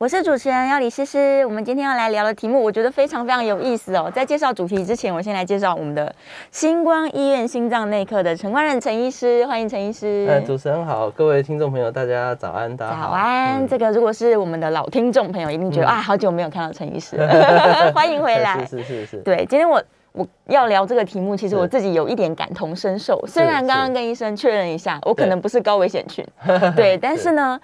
我是主持人要李诗诗，我们今天要来聊的题目，我觉得非常非常有意思哦。在介绍主题之前，我先来介绍我们的星光医院心脏内科的陈冠仁陈医师，欢迎陈医师。呃，主持人好，各位听众朋友，大家早安，大家早安。这个如果是我们的老听众朋友，一定觉得啊，好久没有看到陈医师，欢迎回来。是是是是。对，今天我我要聊这个题目，其实我自己有一点感同身受。虽然刚刚跟医生确认一下，我可能不是高危险群，对，但是呢。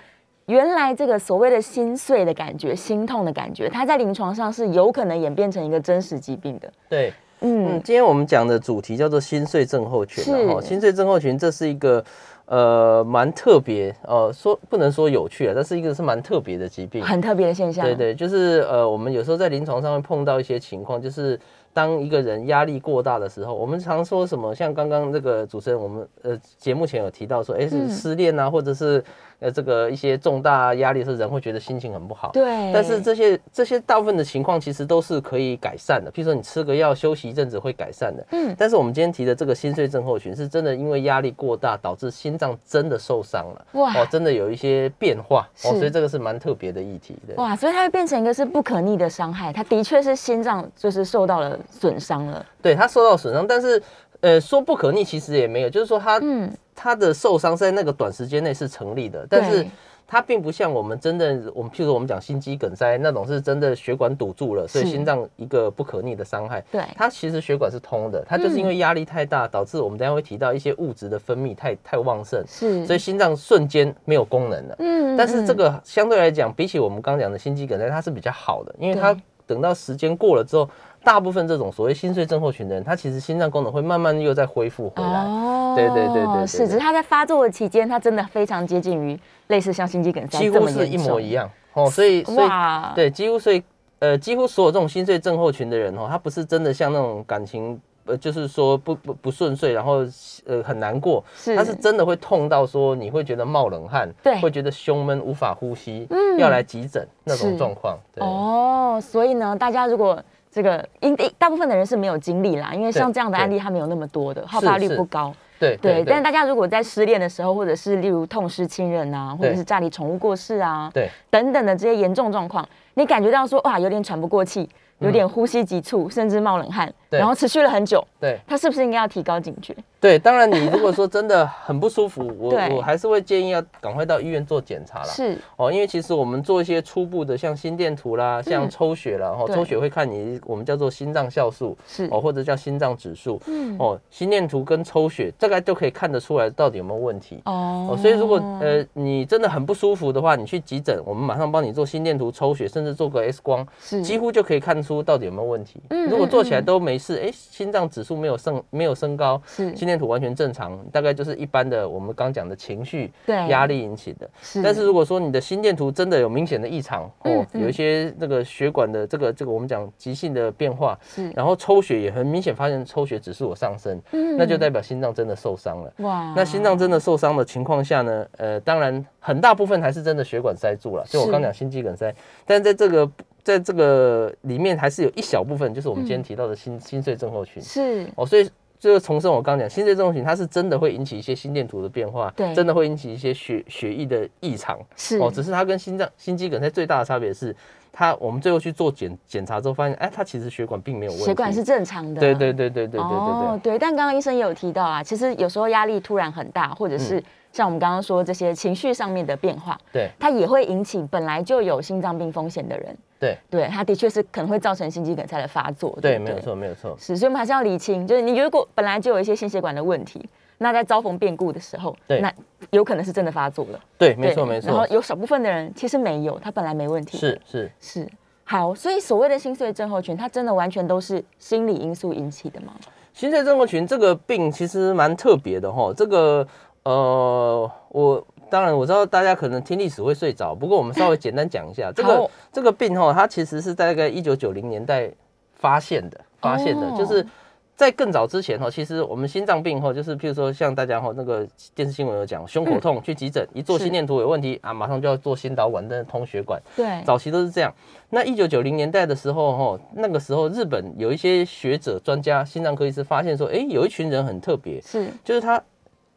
原来这个所谓的心碎的感觉、心痛的感觉，它在临床上是有可能演变成一个真实疾病的。对，嗯，今天我们讲的主题叫做心碎症候群。是，心碎症候群这是一个呃蛮特别呃说不能说有趣啊，但是一个是蛮特别的疾病，很特别的现象。对对，就是呃我们有时候在临床上会碰到一些情况，就是当一个人压力过大的时候，我们常说什么，像刚刚这个主持人我们呃节目前有提到说，哎是失恋啊，或者是。呃，这个一些重大压力的时候，人会觉得心情很不好。对。但是这些这些大部分的情况其实都是可以改善的，譬如说你吃个药休息一阵子会改善的。嗯。但是我们今天提的这个心碎症候群，是真的因为压力过大导致心脏真的受伤了。哇。哦，真的有一些变化。哦，所以这个是蛮特别的议题的。哇，所以它会变成一个是不可逆的伤害，它的确是心脏就是受到了损伤了。对，它受到损伤，但是呃，说不可逆其实也没有，就是说它嗯。他的受伤在那个短时间内是成立的，但是它并不像我们真的，我们譬如我们讲心肌梗塞那种是真的血管堵住了，所以心脏一个不可逆的伤害。对，它其实血管是通的，它就是因为压力太大，导致我们等下会提到一些物质的分泌太太旺盛，是，所以心脏瞬间没有功能了。嗯，但是这个相对来讲，比起我们刚讲的心肌梗塞，它是比较好的，因为它等到时间过了之后。大部分这种所谓心碎症候群的人，他其实心脏功能会慢慢又再恢复回来。哦，对对对对，是，只是他在发作的期间，他真的非常接近于类似像心肌梗塞，几乎是一模一样。哦，所以所以对，几乎所以呃，几乎所有这种心碎症候群的人哦，他不是真的像那种感情呃，就是说不不不顺遂，然后呃很难过，他是真的会痛到说你会觉得冒冷汗，对，会觉得胸闷无法呼吸，嗯，要来急诊那种状况。哦，所以呢，大家如果这个因大部分的人是没有经历啦，因为像这样的案例，它没有那么多的，好发率不高。对对，但是大家如果在失恋的时候，或者是例如痛失亲人啊，或者是家里宠物过世啊，对等等的这些严重状况，你感觉到说哇，有点喘不过气。有点呼吸急促，甚至冒冷汗，然后持续了很久。对，他是不是应该要提高警觉？对，当然，你如果说真的很不舒服，我我还是会建议要赶快到医院做检查了。是哦，因为其实我们做一些初步的，像心电图啦，像抽血啦，然后抽血会看你我们叫做心脏酵素，是哦，或者叫心脏指数。嗯哦，心电图跟抽血大概就可以看得出来到底有没有问题。哦，所以如果呃你真的很不舒服的话，你去急诊，我们马上帮你做心电图、抽血，甚至做个 X 光，是几乎就可以看出到底有没有问题。嗯，如果做起来都没事，哎，心脏指数没有升，没有升高，是。心电图完全正常，大概就是一般的我们刚讲的情绪、对。压力引起的。是，但是如果说你的心电图真的有明显的异常，哦，有一些那个血管的这个这个我们讲急性的变化，是，然后抽血也很明显发现抽血指数有上升，嗯，那就代表心脏真的受伤了。哇，那心脏真的受伤的情况下呢，呃，当然很大部分还是真的血管塞住了，就我刚讲心肌梗塞，但在这个。在这个里面还是有一小部分，就是我们今天提到的心心碎症候群。是哦，所以就是重申我刚讲，心碎症候群它是真的会引起一些心电图的变化，对，真的会引起一些血血液的异常。是哦，只是它跟心脏心肌梗塞最大的差别是，它我们最后去做检检查之后发现，哎，它其实血管并没有问题，血管是正常的。对对对对对对对对。哦，对，但刚刚医生也有提到啊，其实有时候压力突然很大，或者是。像我们刚刚说这些情绪上面的变化，对，它也会引起本来就有心脏病风险的人，对，对，它的确是可能会造成心肌梗塞的发作，对，没有错，没有错，是，所以我们还是要理清，就是你如果本来就有一些心血管的问题，那在遭逢变故的时候，对，那有可能是真的发作了，对，没错，没错。然后有少部分的人其实没有，他本来没问题，是是。是，好，所以所谓的心碎症候群，它真的完全都是心理因素引起的吗？心碎症候群这个病其实蛮特别的哈，这个。呃，我当然我知道大家可能听历史会睡着，不过我们稍微简单讲一下这个这个病哈，它其实是大概一九九零年代发现的，发现的就是在更早之前哈，其实我们心脏病哈，就是譬如说像大家哈那个电视新闻有讲胸口痛去急诊，一做心电图有问题啊，马上就要做心导管的通血管。对，早期都是这样。那一九九零年代的时候哈，那个时候日本有一些学者专家心脏科医师发现说，哎，有一群人很特别，是，就是他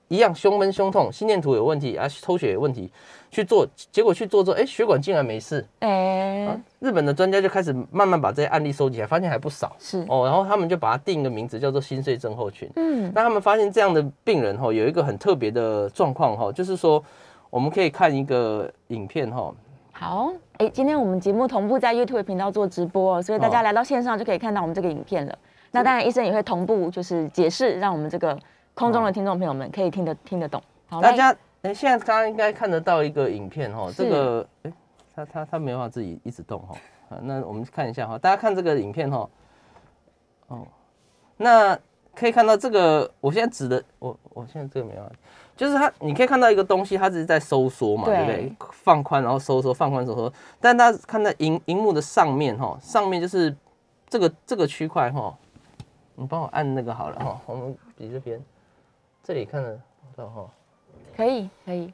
一样胸闷胸痛，心电图有问题啊，抽血有问题。去做，结果去做之后，哎，血管竟然没事。哎，日本的专家就开始慢慢把这些案例收集起来，发现还不少。是哦，然后他们就把它定一个名字，叫做心碎症候群。嗯，那他们发现这样的病人哈，有一个很特别的状况哈，就是说我们可以看一个影片哈。好，哎，今天我们节目同步在 YouTube 频道做直播，所以大家来到线上就可以看到我们这个影片了。那当然，医生也会同步就是解释，让我们这个空中的听众朋友们可以听得听得懂。好，大家。哎，现在大家应该看得到一个影片哈，这个哎，他他他没办法自己一直动哈，啊，那我们看一下哈，大家看这个影片哈，哦，那可以看到这个，我现在指的，我我现在这个没办法，就是它，你可以看到一个东西，它只是在收缩嘛，对。不对？放宽然后收缩，放宽收缩，但大家看到荧荧幕的上面哈，上面就是这个这个区块哈，你帮我按那个好了哈，我们比这边，这里看得到哈。可以，可以。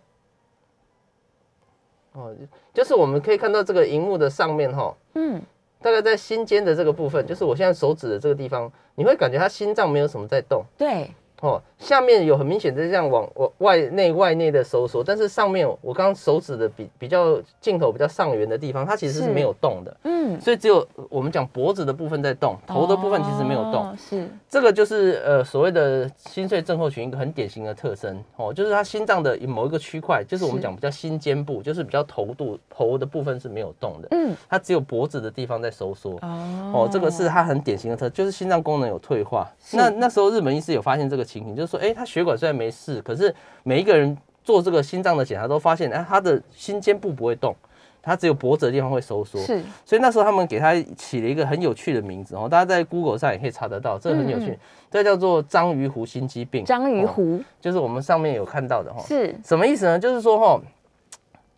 哦，就是我们可以看到这个荧幕的上面哈，嗯，大概在心尖的这个部分，就是我现在手指的这个地方，你会感觉它心脏没有什么在动。对。哦，下面有很明显的这样往往外内外内的收缩，但是上面我刚刚手指的比比较镜头比较上缘的地方，它其实是没有动的。嗯，所以只有我们讲脖子的部分在动，头的部分其实没有动。是，这个就是呃所谓的心碎症候群一个很典型的特征哦，就是它心脏的某一个区块，就是我们讲比较心尖部，就是比较头度头的部分是没有动的。嗯，它只有脖子的地方在收缩。哦，哦，这个是它很典型的特，就是心脏功能有退化。那那时候日本医师有发现这个。情形就是说，哎，他血管虽然没事，可是每一个人做这个心脏的检查都发现，哎，他的心尖部不会动，他只有脖子的地方会收缩。是，所以那时候他们给他起了一个很有趣的名字哦，大家在 Google 上也可以查得到，这个很有趣，这叫做章鱼湖心肌病。章鱼湖就是我们上面有看到的哈，是什么意思呢？就是说哈，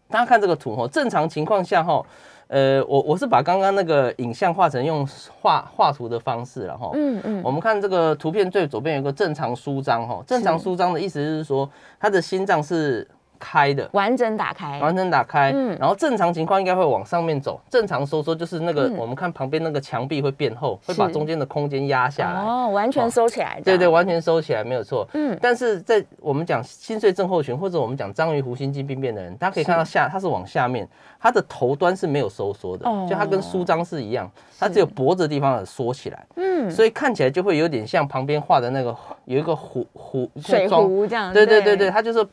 大家看这个图哈，正常情况下哈。呃，我我是把刚刚那个影像画成用画画图的方式了哈。嗯嗯。我们看这个图片最左边有个正常舒张哈，正常舒张的意思就是说，他的心脏是。开的。完整打开，完整打开，嗯，然后正常情况应该会往上面走，正常收缩就是那个我们看旁边那个墙壁会变厚，会把中间的空间压下来，哦，完全收起来，对对，完全收起来没有错，嗯，但是在我们讲心碎症候群或者我们讲章鱼湖心肌病变的人，大家可以看到下它是往下面，它的头端是没有收缩的，就它跟舒张是一样，它只有脖子的地方缩起来，嗯，所以看起来就会有点像旁边画的那个有一个湖湖水壶这样，对对对。对，它就是。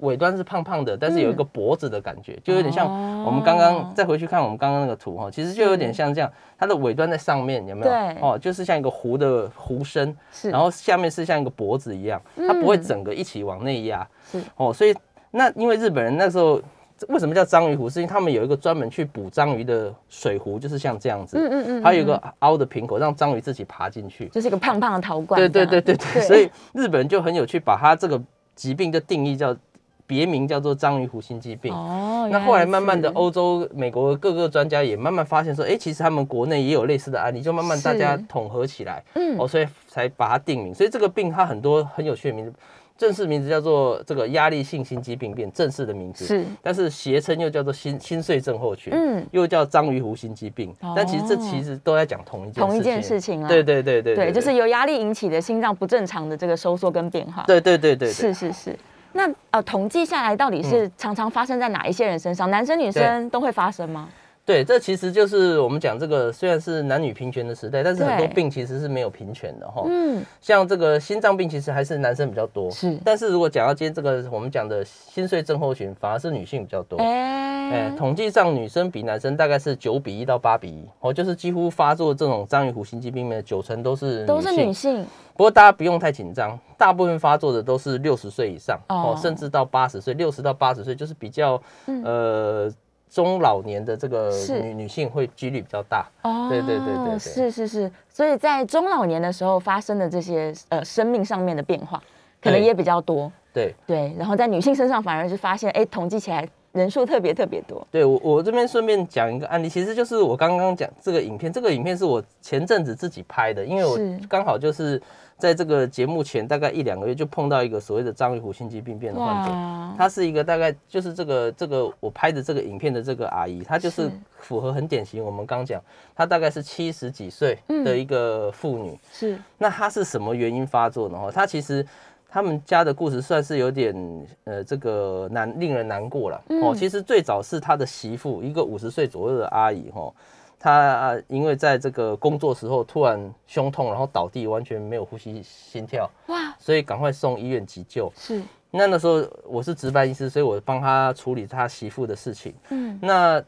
尾端是胖胖的，但是有一个脖子的感觉，就有点像我们刚刚再回去看我们刚刚那个图哈，其实就有点像这样，它的尾端在上面有没有？哦，就是像一个壶的壶身，然后下面是像一个脖子一样，它不会整个一起往内压。是哦，所以那因为日本人那时候为什么叫章鱼湖？是因为他们有一个专门去捕章鱼的水壶，就是像这样子，嗯嗯嗯，还有一个凹的瓶口，让章鱼自己爬进去，就是一个胖胖的陶罐。对对对对对，所以日本人就很有趣，把它这个疾病就定义叫。别名叫做章鱼湖心肌病。哦，那后来慢慢的，欧洲、美国各个专家也慢慢发现说，哎，其实他们国内也有类似的案例，就慢慢大家统合起来，嗯，哦，所以才把它定名。所以这个病它很多很有趣的名字，正式名字叫做这个压力性心肌病变，正式的名字是，但是谐称又叫做心心碎症候群，嗯，又叫章鱼湖心肌病。但其实这其实都在讲同一件同一件事情啊。对对对对对，就是由压力引起的心脏不正常的这个收缩跟变化。对对对对，是是是。那呃，统计下来到底是常常发生在哪一些人身上？男生女生都会发生吗？对，这其实就是我们讲这个，虽然是男女平权的时代，但是很多病其实是没有平权的哈。嗯，像这个心脏病，其实还是男生比较多。是，但是如果讲到今天这个我们讲的心碎症候群，反而是女性比较多。哎，统计上女生比男生大概是九比一到八比一，哦，就是几乎发作这种章鱼湖心肌病的九成都是都是女性。不过大家不用太紧张，大部分发作的都是六十岁以上哦，甚至到八十岁，六十到八十岁就是比较呃。中老年的这个女女性会几率比较大。哦，对对对对，是是是，所以在中老年的时候发生的这些呃生命上面的变化，可能也比较多。对。对，然后在女性身上反而是发现，哎，统计起来人数特别特别多。对我，我这边顺便讲一个案例，其实就是我刚刚讲这个影片，这个影片是我前阵子自己拍的，因为我刚好就是在这个节目前大概一两个月就碰到一个所谓的张玉虎心肌病变的患者，他是一个大概就是这个这个我拍的这个影片的这个阿姨，她就是符合很典型，我们刚讲，她大概是七十几岁的一个妇女，是，那她是什么原因发作呢？哈，她其实。他们家的故事算是有点呃，这个难令人难过了哦。其实最早是他的媳妇，一个五十岁左右的阿姨哈，她因为在这个工作时候突然胸痛，然后倒地，完全没有呼吸心跳哇，所以赶快送医院急救。是，那那时候我是值班医师，所以我帮他处理他媳妇的事情。嗯，那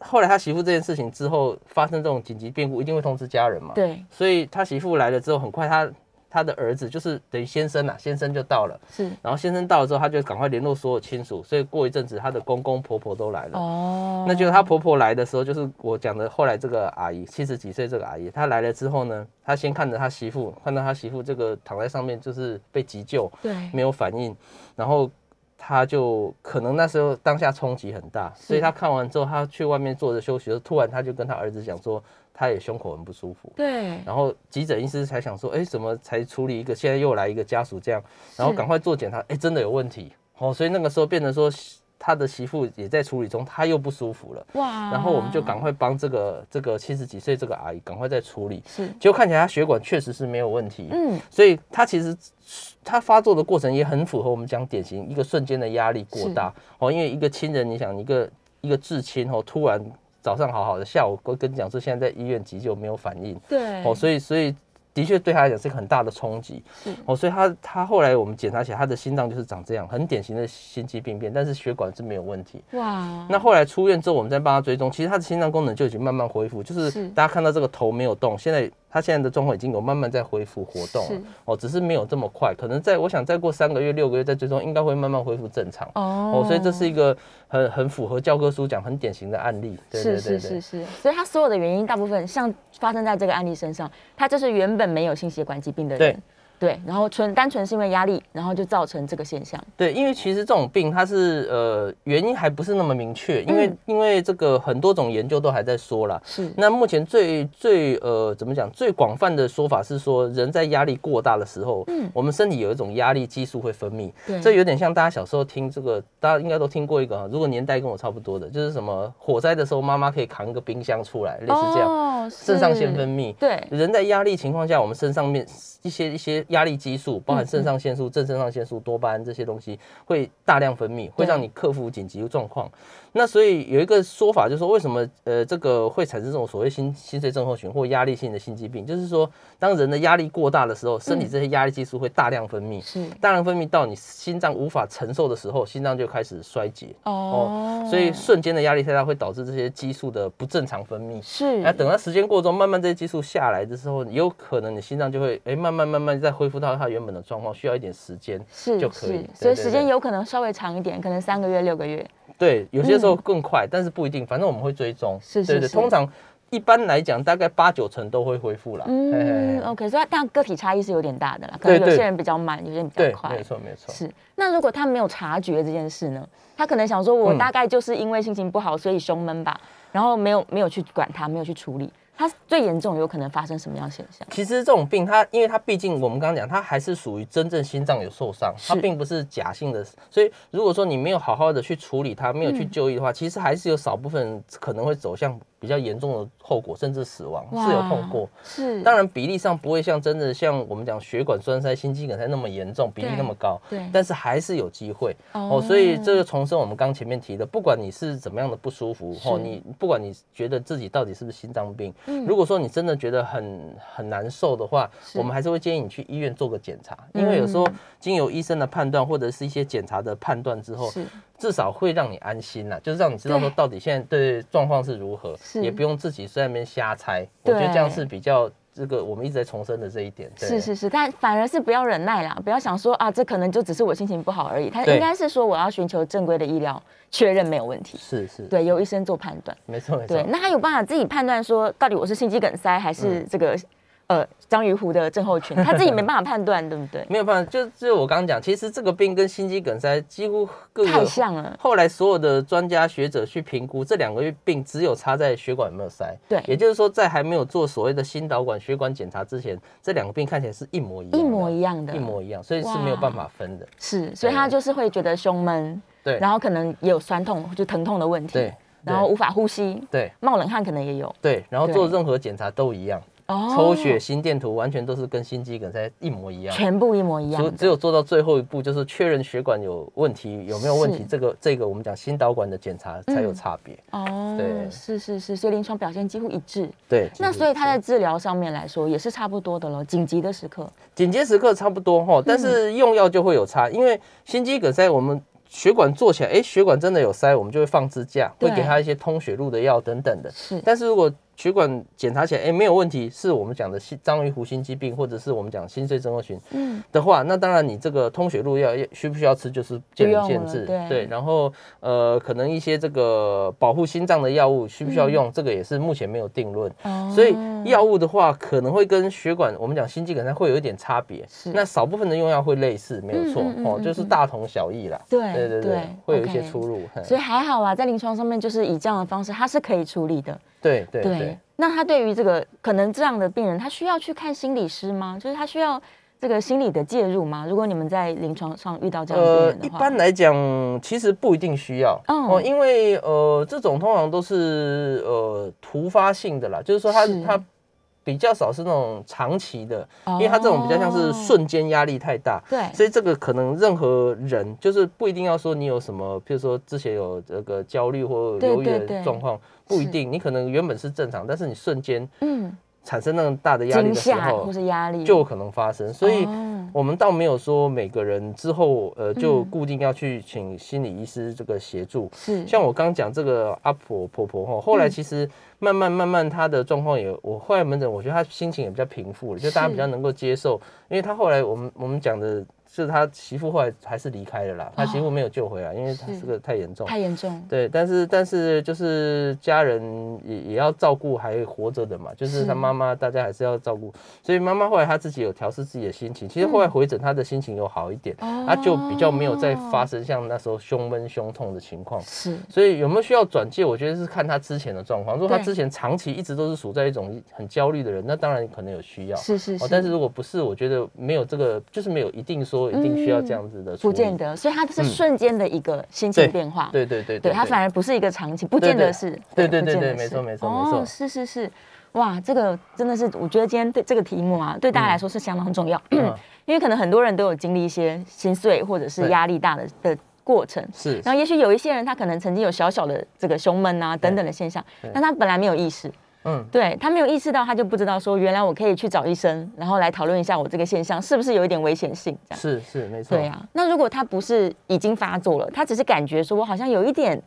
后来他媳妇这件事情之后发生这种紧急变故，一定会通知家人嘛？对，所以他媳妇来了之后，很快他。他的儿子就是等于先生呐，先生就到了，是，然后先生到了之后，他就赶快联络所有亲属，所以过一阵子，他的公公婆婆都来了。哦，那就是他婆婆来的时候，就是我讲的后来这个阿姨，七十几岁这个阿姨，她来了之后呢，她先看着她媳妇，看到她媳妇这个躺在上面，就是被急救，对，没有反应，然后他就可能那时候当下冲击很大，所以他看完之后，他去外面坐着休息，突然他就跟他儿子讲说。他也胸口很不舒服，对，然后急诊医师才想说，哎，怎么才处理一个，现在又来一个家属这样，然后赶快做检查，哎，真的有问题，哦，所以那个时候变成说，他的媳妇也在处理中，他又不舒服了，哇，然后我们就赶快帮这个这个七十几岁这个阿姨赶快在处理，是，结果看起来他血管确实是没有问题，嗯，所以他其实他发作的过程也很符合我们讲典型一个瞬间的压力过大，哦，因为一个亲人，你想一个一个至亲哦，突然。早上好好的，下午跟跟你讲说现在在医院急救没有反应，对，哦，所以所以的确对他来讲是一个很大的冲击，哦，所以他他后来我们检查起来他的心脏就是长这样，很典型的心肌病变，但是血管是没有问题，哇，那后来出院之后我们再帮他追踪，其实他的心脏功能就已经慢慢恢复，就是。大家看到这个头没有动，现在。他现在的状况已经有慢慢在恢复活动了，哦，只是没有这么快，可能在我想再过三个月、六个月再追踪，应该会慢慢恢复正常。哦，所以这是一个很很符合教科书讲很典型的案例。是是是是，所以他所有的原因大部分像发生在这个案例身上，他就是原本没有心血管疾病的人。对，然后纯单纯是因为压力，然后就造成这个现象。对，因为其实这种病它是呃原因还不是那么明确，因为因为这个很多种研究都还在说了。是。那目前最最呃怎么讲最广泛的说法是说，人在压力过大的时候，嗯，我们身体有一种压力激素会分泌。对。这有点像大家小时候听这个，大家应该都听过一个，如果年代跟我差不多的，就是什么火灾的时候，妈妈可以扛一个冰箱出来，类似这样。哦。肾上腺分泌。对。人在压力情况下，我们身上面。一些一些压力激素，包含肾上腺素、正肾上腺素、多巴胺这些东西，会大量分泌，会让你克服紧急状况。那所以有一个说法，就是说为什么呃这个会产生这种所谓心心碎症候群或压力性的心肌病，就是说当人的压力过大的时候，身体这些压力激素会大量分泌，是。大量分泌到你心脏无法承受的时候，心脏就开始衰竭。哦，所以瞬间的压力太大会导致这些激素的不正常分泌，是。那等到时间过中，慢慢这些激素下来的时候，有可能你心脏就会哎慢慢慢慢再恢复到它原本的状况，需要一点时间是就可以，所以时间有可能稍微长一点，可能三个月六个月。对，有些时候更快，但是不一定。反正我们会追踪，是是是。通常一般来讲，大概八九成都会恢复了。嗯，OK。所以但个体差异是有点大的啦，可能有些人比较慢，有些人比较快。没错没错。是。那如果他没有察觉这件事呢？他可能想说，我大概就是因为心情不好，所以胸闷吧，然后没有没有去管它，没有去处理。它最严重有可能发生什么样现象？其实这种病，它因为它毕竟我们刚刚讲，它还是属于真正心脏有受伤，它并不是假性的。所以如果说你没有好好的去处理它，没有去就医的话，其实还是有少部分可能会走向。比较严重的后果，甚至死亡是有碰过，是当然比例上不会像真的像我们讲血管栓塞、心肌梗塞那么严重，比例那么高，对，但是还是有机会哦。所以这个重申我们刚前面提的，不管你是怎么样的不舒服，哦，你不管你觉得自己到底是不是心脏病，如果说你真的觉得很很难受的话，我们还是会建议你去医院做个检查，因为有时候经由医生的判断或者是一些检查的判断之后。至少会让你安心呐，就是让你知道说到底现在对状况是如何，也不用自己在那边瞎猜。我觉得这样是比较这个我们一直在重申的这一点。是是是，但反而是不要忍耐啦，不要想说啊，这可能就只是我心情不好而已。他应该是说我要寻求正规的医疗确认没有问题。是是，对，由医生做判断。没错没错。对，那他有办法自己判断说到底我是心肌梗塞还是这个？呃章鱼湖的症候群，他自己没办法判断，对不对？没有办法，就就我刚刚讲，其实这个病跟心肌梗塞几乎各太像了。后来所有的专家学者去评估这两个病，只有差在血管有没有塞。对，也就是说，在还没有做所谓的心导管血管检查之前，这两个病看起来是一模一样，一模一样的，一模一样，所以是没有办法分的。是，所以他就是会觉得胸闷，对，然后可能也有酸痛，就疼痛的问题，对，然后无法呼吸，对，冒冷汗可能也有，对，然后做任何检查都一样。抽血、心电图完全都是跟心肌梗塞一模一样，全部一模一样。只只有做到最后一步，就是确认血管有问题有没有问题，这个这个我们讲心导管的检查才有差别。哦，对，是是是，所以临床表现几乎一致。对，那所以他在治疗上面来说也是差不多的了。紧急的时刻，紧急时刻差不多哈，但是用药就会有差，因为心肌梗塞我们。血管做起来，哎，血管真的有塞，我们就会放支架，会给他一些通血路的药等等的。是，但是如果血管检查起来，哎，没有问题，是我们讲的心章鱼湖心肌病，或者是我们讲心碎症候群，嗯，的话，那当然你这个通血路药需不需要吃，就是见仁见智，对。然后，呃，可能一些这个保护心脏的药物需不需要用，这个也是目前没有定论。哦。所以药物的话，可能会跟血管，我们讲心肌梗塞会有一点差别。是。那少部分的用药会类似，没有错哦，就是大同小异啦。对对对对，会有一些出入。所以还好啦，在临床上面就是以这样的方式，它是可以处理的。对对对，那他对于这个可能这样的病人，他需要去看心理师吗？就是他需要这个心理的介入吗？如果你们在临床上遇到这样的病人的话，一般来讲其实不一定需要。哦，因为呃这种通常都是呃突发性的啦，就是说他他。比较少是那种长期的，因为他这种比较像是瞬间压力太大，对，所以这个可能任何人就是不一定要说你有什么，譬如说之前有这个焦虑或忧郁的状况，不一定，你可能原本是正常，但是你瞬间嗯。产生那么大的压力的时候，或是压力。就有可能发生，所以。我们倒没有说每个人之后呃就固定要去请心理医师这个协助，是。像我刚讲这个阿婆婆婆哈，后来其实慢慢慢慢她的状况也，我后来门诊我觉得她心情也比较平复了，就大家比较能够接受，因为她后来我们我们讲的。是他媳妇后来还是离开了啦，他媳妇没有救回来，因为他这个太严重，太严重。对，但是但是就是家人也也要照顾还活着的嘛，就是他妈妈，大家还是要照顾。所以妈妈后来她自己有调试自己的心情，其实后来回诊，她的心情有好一点，她就比较没有再发生像那时候胸闷胸痛的情况。是，所以有没有需要转介？我觉得是看他之前的状况。如果他之前长期一直都是处在一种很焦虑的人，那当然可能有需要。是是是。但是如果不是，我觉得没有这个，就是没有一定说。一定需要这样子的，不见得，所以它是瞬间的一个心情变化，对对对，对它反而不是一个长期，不见得是，对对对对，没错没错没错，是是是，哇，这个真的是，我觉得今天对这个题目啊，对大家来说是相当重要，因为可能很多人都有经历一些心碎或者是压力大的的过程，是，然后也许有一些人他可能曾经有小小的这个胸闷啊等等的现象，但他本来没有意识。嗯，对他没有意识到，他就不知道说原来我可以去找医生，然后来讨论一下我这个现象是不是有一点危险性。这样是是没错。对啊，那如果他不是已经发作了，他只是感觉说我好像有一点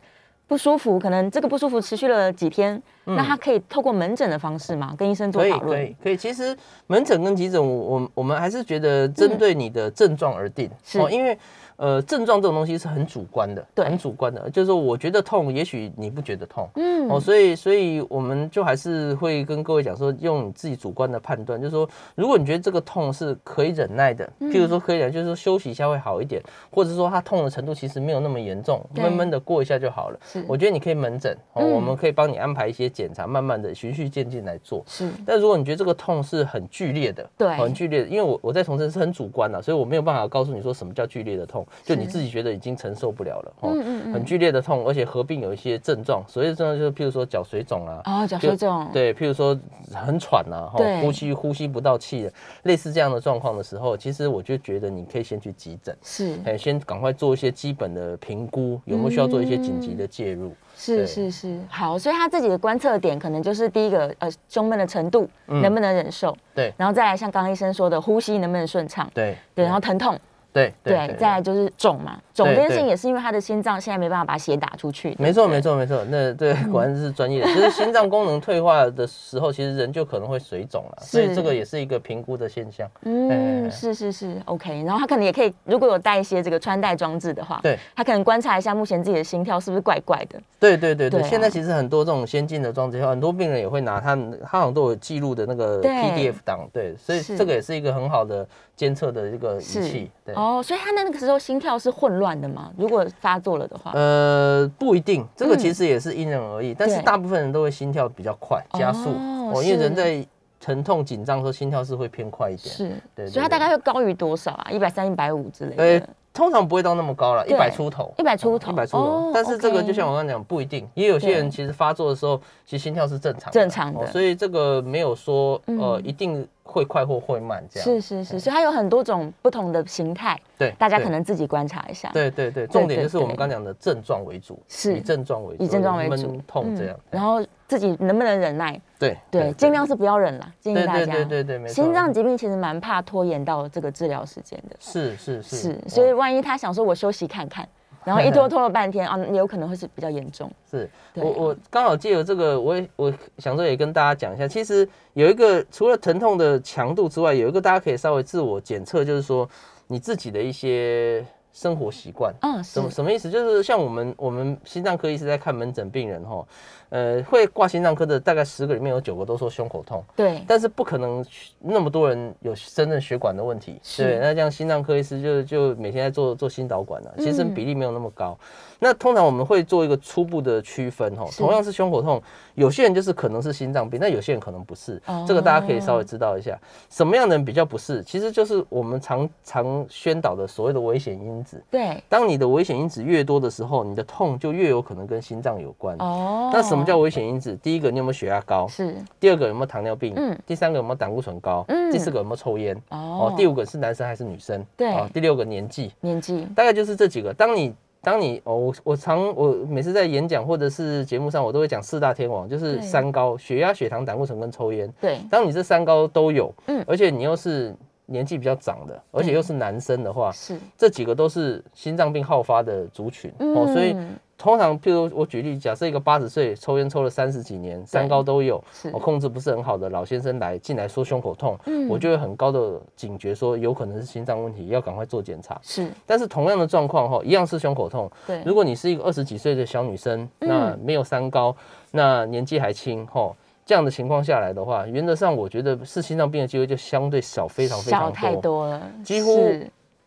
不舒服，可能这个不舒服持续了几天，那他可以透过门诊的方式嘛，跟医生做讨论。可以可以。其实门诊跟急诊，我我们还是觉得针对你的症状而定，是因为。呃，症状这种东西是很主观的，对，很主观的。就是说，我觉得痛，也许你不觉得痛，嗯，哦，所以，所以我们就还是会跟各位讲说，用你自己主观的判断，就是说，如果你觉得这个痛是可以忍耐的，譬如说可以忍，就是说休息一下会好一点，或者说它痛的程度其实没有那么严重，闷闷的过一下就好了。是，我觉得你可以门诊，哦，我们可以帮你安排一些检查，慢慢的循序渐进来做。是，但如果你觉得这个痛是很剧烈的，对，很剧烈，的，因为我我在重申是很主观的，所以我没有办法告诉你说什么叫剧烈的痛，就你自己觉得。已经承受不了了，嗯嗯嗯，很剧烈的痛，而且合并有一些症状，所以症状就是譬如说脚水肿啊，哦，脚水肿，对，譬如说很喘啊，哈，呼吸呼吸不到气，类似这样的状况的时候，其实我就觉得你可以先去急诊，是，哎，先赶快做一些基本的评估，有没有需要做一些紧急的介入？是是是，好，所以他自己的观测点可能就是第一个，呃，胸闷的程度能不能忍受，对，然后再来像刚医生说的，呼吸能不能顺畅，对对，然后疼痛。对对，再来就是肿嘛，肿这件事情也是因为他的心脏现在没办法把血打出去。没错，没错，没错。那对，果然是专业。其实心脏功能退化的时候，其实人就可能会水肿了，所以这个也是一个评估的现象。嗯，是是是，OK。然后他可能也可以，如果有带一些这个穿戴装置的话，对，他可能观察一下目前自己的心跳是不是怪怪的。对对对对，现在其实很多这种先进的装置，很多病人也会拿他，他好像都有记录的那个 PDF 档，对，所以这个也是一个很好的监测的这个仪器。对哦，所以他那个时候心跳是混乱的吗？如果发作了的话？呃，不一定，这个其实也是因人而异，但是大部分人都会心跳比较快，加速。哦，因为人在疼痛紧张的时候，心跳是会偏快一点。是，对，所以它大概会高于多少啊？一百三、一百五之类的。通常不会到那么高了，一百出头，一百出头，一百出头。但是这个就像我刚刚讲，不一定，也有些人其实发作的时候，其实心跳是正常，正常的。所以这个没有说呃一定会快或会慢这样。是是是，所以它有很多种不同的形态。对，大家可能自己观察一下。对对对，重点就是我们刚讲的症状为主，是以症状为主，以症状为主，痛这样。然后自己能不能忍耐？对对，尽量是不要忍了，建议大家。对对对对，心脏疾病其实蛮怕拖延到这个治疗时间的。是是是。是，所以万一他想说我休息看看，然后一拖拖了半天啊，有可能会是比较严重。是我我刚好借由这个，我也我想说也跟大家讲一下，其实有一个除了疼痛的强度之外，有一个大家可以稍微自我检测，就是说你自己的一些。生活习惯，嗯，什么什么意思？就是像我们我们心脏科医师在看门诊病人哈，呃，会挂心脏科的大概十个里面有九个都说胸口痛，对，但是不可能那么多人有真正血管的问题，对，那这样心脏科医师就就每天在做做心导管了，其实比例没有那么高。那通常我们会做一个初步的区分哈，同样是胸口痛，有些人就是可能是心脏病，那有些人可能不是，这个大家可以稍微知道一下，什么样的人比较不是，其实就是我们常常宣导的所谓的危险因子。对，当你的危险因子越多的时候，你的痛就越有可能跟心脏有关。哦，那什么叫危险因子？第一个，你有没有血压高？是。第二个，有没有糖尿病？嗯。第三个，有没有胆固醇高？嗯。第四个，有没有抽烟？哦。第五个是男生还是女生？对。第六个年纪。年纪。大概就是这几个。当你当你哦，我我常我每次在演讲或者是节目上，我都会讲四大天王，就是三高：血压、血糖、胆固醇跟抽烟。对，当你这三高都有，嗯，而且你又是年纪比较长的，而且又是男生的话，是这几个都是心脏病好发的族群哦，所以。通常，譬如我举例，假设一个八十岁抽烟抽了三十几年，三高都有，我控制不是很好的老先生来进来说胸口痛，我就会很高的警觉，说有可能是心脏问题，要赶快做检查。是，但是同样的状况哈，一样是胸口痛。对，如果你是一个二十几岁的小女生，那没有三高，那年纪还轻哈，这样的情况下来的话，原则上我觉得是心脏病的机会就相对小，非常非常多。了，几乎。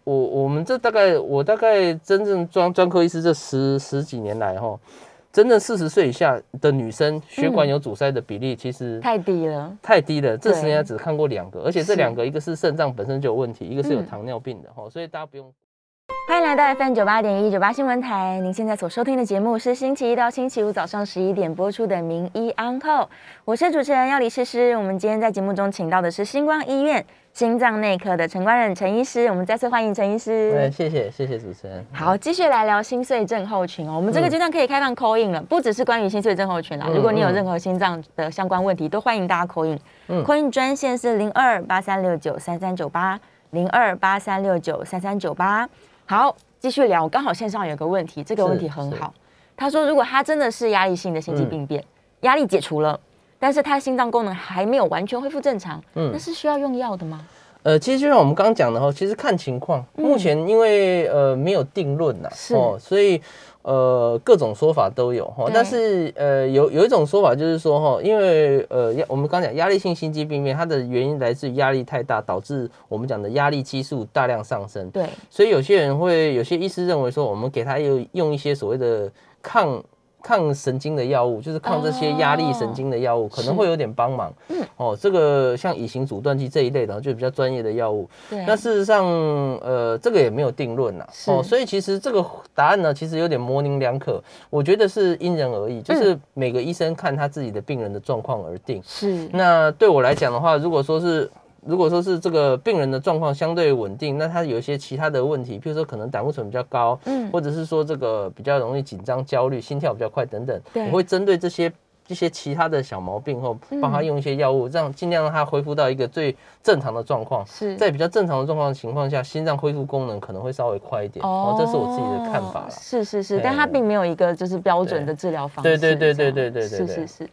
我我们这大概我大概真正专专科医师这十十几年来哈，真正四十岁以下的女生血管有阻塞的比例其实太低了，太低了。这十年只看过两个，而且这两个一个是肾脏本身就有问题，一个是有糖尿病的哈，所以大家不用。欢迎来到 FM 九八点一九八新闻台，您现在所收听的节目是星期一到星期五早上十一点播出的《名医 Uncle》，我是主持人要李诗诗。我们今天在节目中请到的是星光医院。心脏内科的陈冠仁陈医师，我们再次欢迎陈医师。嗯，谢谢谢谢主持人。好，继续来聊心碎症候群哦。我们这个阶段可以开放 call in 了，不只是关于心碎症候群啦。如果你有任何心脏的相关问题，都欢迎大家 call in。嗯，call in 专线是零二八三六九三三九八零二八三六九三三九八。好，继续聊。刚好线上有个问题，这个问题很好。他说，如果他真的是压力性的心肌病变，压力解除了。但是他心脏功能还没有完全恢复正常，嗯，那是需要用药的吗？呃，其实就像我们刚刚讲的哈，其实看情况，目前因为呃没有定论呐，哦，所以呃各种说法都有哈。但是呃有有一种说法就是说哈，因为呃压我们刚讲压力性心肌病变，它的原因来自于压力太大，导致我们讲的压力激素大量上升。对，所以有些人会有些医师认为说，我们给他用用一些所谓的抗。抗神经的药物，就是抗这些压力神经的药物，可能会有点帮忙。嗯，哦，这个像乙型阻断剂这一类的，就比较专业的药物。对。那事实上，呃，这个也没有定论呐。哦，所以其实这个答案呢，其实有点模棱两可。我觉得是因人而异，就是每个医生看他自己的病人的状况而定。是。那对我来讲的话，如果说是。如果说是这个病人的状况相对稳定，那他有一些其他的问题，譬如说可能胆固醇比较高，嗯，或者是说这个比较容易紧张、焦虑、心跳比较快等等，我会针对这些一些其他的小毛病后，帮他用一些药物，让尽量让他恢复到一个最正常的状况。是在比较正常的状况情况下，心脏恢复功能可能会稍微快一点。哦，这是我自己的看法了。是是是，但他并没有一个就是标准的治疗方式。对对对对对对对，是是是。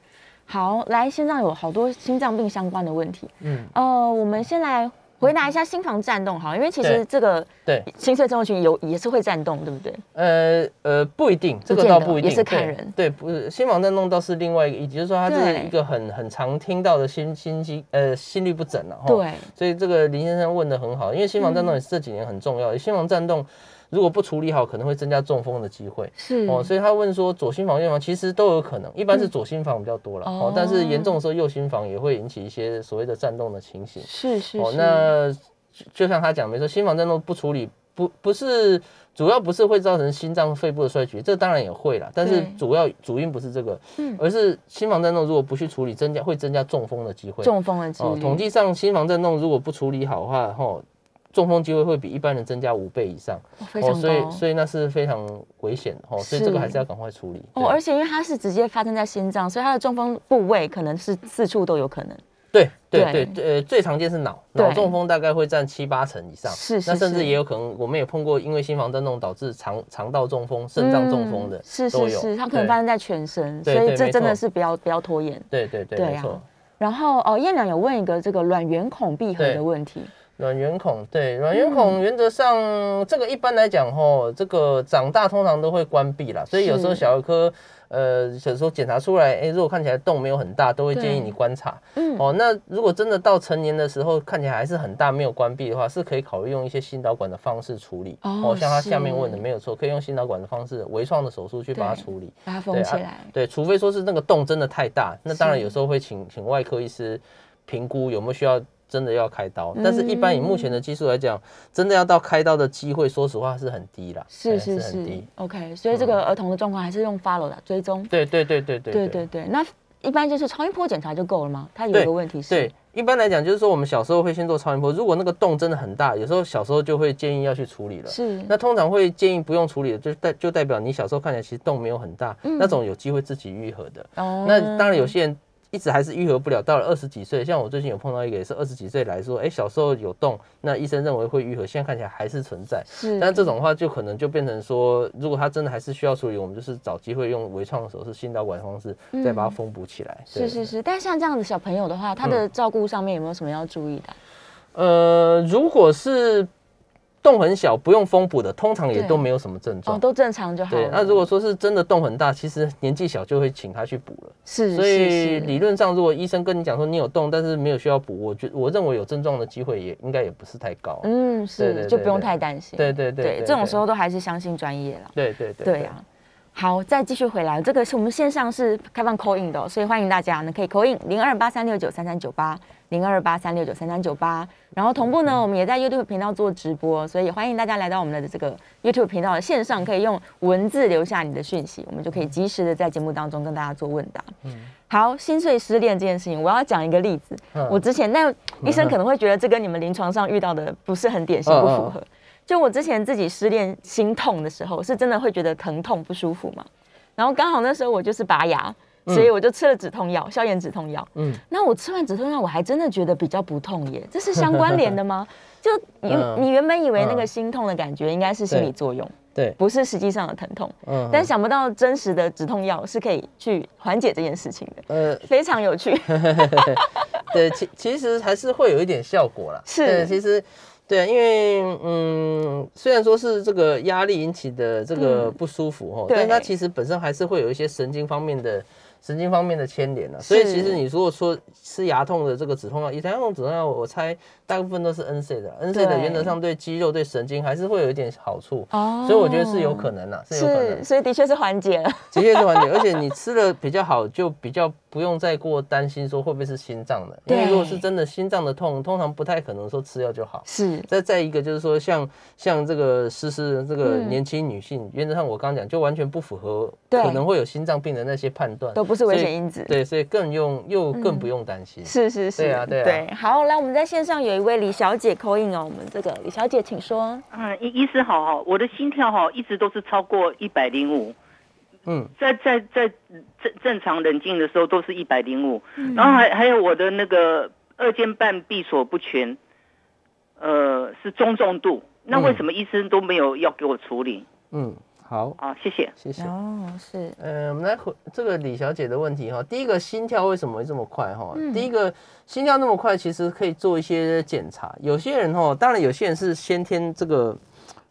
好，来，心脏有好多心脏病相关的问题。嗯，呃，我们先来。回答一下心房颤动好，因为其实这个对心碎症候群有也是会颤动，对不对？呃呃，不一定，这个倒不一定，也是看人。对，不是心房颤动倒是另外一个，也就是说它是一个很很常听到的心心肌呃心律不整了。对，所以这个林先生问的很好，因为心房颤动也是这几年很重要，心房颤动。如果不处理好，可能会增加中风的机会。是哦，所以他问说左心房、右心房其实都有可能，一般是左心房比较多了。哦，但是严重的时候右心房也会引起一些所谓的颤动的情形。是是哦，那就像他讲，没错，心房颤动不处理，不不是主要不是会造成心脏、肺部的衰竭，这当然也会啦，但是主要主因不是这个，嗯，而是心房颤动如果不去处理，增加会增加中风的机会。中风的机会。统计上，心房颤动如果不处理好的话，吼。中风机会会比一般人增加五倍以上，哦，所以所以那是非常危险的哦，所以这个还是要赶快处理。哦。而且因为它是直接发生在心脏，所以它的中风部位可能是四处都有可能。对对对，呃，最常见是脑脑中风，大概会占七八成以上，是是，那甚至也有可能，我们也碰过因为心房震动导致肠肠道中风、肾脏中风的，是是是，它可能发生在全身，所以这真的是不要不要拖延。对对对，没错。然后哦，燕良有问一个这个卵圆孔闭合的问题。卵圆孔对卵圆孔，原则上这个一般来讲吼，这个长大通常都会关闭啦，所以有时候小儿科呃，有时候检查出来，哎，如果看起来洞没有很大，都会建议你观察。嗯，哦，那如果真的到成年的时候看起来还是很大，没有关闭的话，是可以考虑用一些心导管的方式处理。哦，像他下面问的没有错，可以用心导管的方式，微创的手术去把它处理，把它封起来。对，除非说是那个洞真的太大，那当然有时候会请请外科医师评估有没有需要。真的要开刀，但是一般以目前的技术来讲，真的要到开刀的机会，说实话是很低了。是是是，OK。所以这个儿童的状况还是用 follow 的追踪。对对对对对对对对。那一般就是超音波检查就够了吗？他有一个问题是，对，一般来讲就是说我们小时候会先做超音波，如果那个洞真的很大，有时候小时候就会建议要去处理了。是。那通常会建议不用处理的，就代就代表你小时候看起来其实洞没有很大，那种有机会自己愈合的。哦。那当然有些人。一直还是愈合不了，到了二十几岁，像我最近有碰到一个也是二十几岁来说，哎，小时候有动，那医生认为会愈合，现在看起来还是存在。是，但这种话就可能就变成说，如果他真的还是需要处理，我们就是找机会用微创的手术、心导管方式再把它封补起来。是是是，但像这样子小朋友的话，他的照顾上面有没有什么要注意的？呃，如果是。洞很小，不用封补的，通常也都没有什么症状，都正常就好。对，那如果说是真的洞很大，其实年纪小就会请他去补了。是，所以理论上，如果医生跟你讲说你有洞，但是没有需要补，我觉我认为有症状的机会也应该也不是太高。嗯，是，就不用太担心。对对对，这种时候都还是相信专业了。对对对，对啊。好，再继续回来，这个是我们线上是开放 call in 的，所以欢迎大家呢可以 call in 零二八三六九三三九八零二八三六九三三九八，然后同步呢，我们也在 YouTube 频道做直播，所以欢迎大家来到我们的这个 YouTube 频道的线上，可以用文字留下你的讯息，我们就可以及时的在节目当中跟大家做问答。嗯，好，心碎失恋这件事情，我要讲一个例子，我之前那医生可能会觉得这跟你们临床上遇到的不是很典型，不符合。就我之前自己失恋心痛的时候，是真的会觉得疼痛不舒服嘛？然后刚好那时候我就是拔牙，所以我就吃了止痛药，消炎止痛药。嗯，那我吃完止痛药，我还真的觉得比较不痛耶，这是相关联的吗？就你你原本以为那个心痛的感觉应该是心理作用，对，不是实际上的疼痛。嗯，但想不到真实的止痛药是可以去缓解这件事情的。呃，非常有趣。对，其其实还是会有一点效果啦。是，其实。对啊，因为嗯，虽然说是这个压力引起的这个不舒服哈，但它其实本身还是会有一些神经方面的。神经方面的牵连了，所以其实你如果说吃牙痛的这个止痛药，以前用止痛药，我猜大部分都是 N C 的，N C 的原则上对肌肉、对神经还是会有一点好处，哦，所以我觉得是有可能的，是有可能，所以的确是缓解了，的确是缓解，而且你吃的比较好，就比较不用再过担心说会不会是心脏的，因为如果是真的心脏的痛，通常不太可能说吃药就好，是。再再一个就是说，像像这个诗诗这个年轻女性，原则上我刚刚讲就完全不符合可能会有心脏病的那些判断。都不是危险因子，对，所以更用又更不用担心。是是是，对啊对啊。对，好，来我们在线上有一位李小姐口音哦，我们这个李小姐请说。嗯，医医师好哈，我的心跳哈一直都是超过一百零五，嗯，在在在正正常冷静的时候都是一百零五，然后还还有我的那个二尖瓣闭锁不全，呃，是中重度，那为什么医生都没有要给我处理？嗯。好，好，谢谢，谢谢。哦，是，呃，我们来回这个李小姐的问题哈。第一个，心跳为什么会这么快哈？第一个，心跳那么快，其实可以做一些检查。有些人哈，当然有些人是先天这个，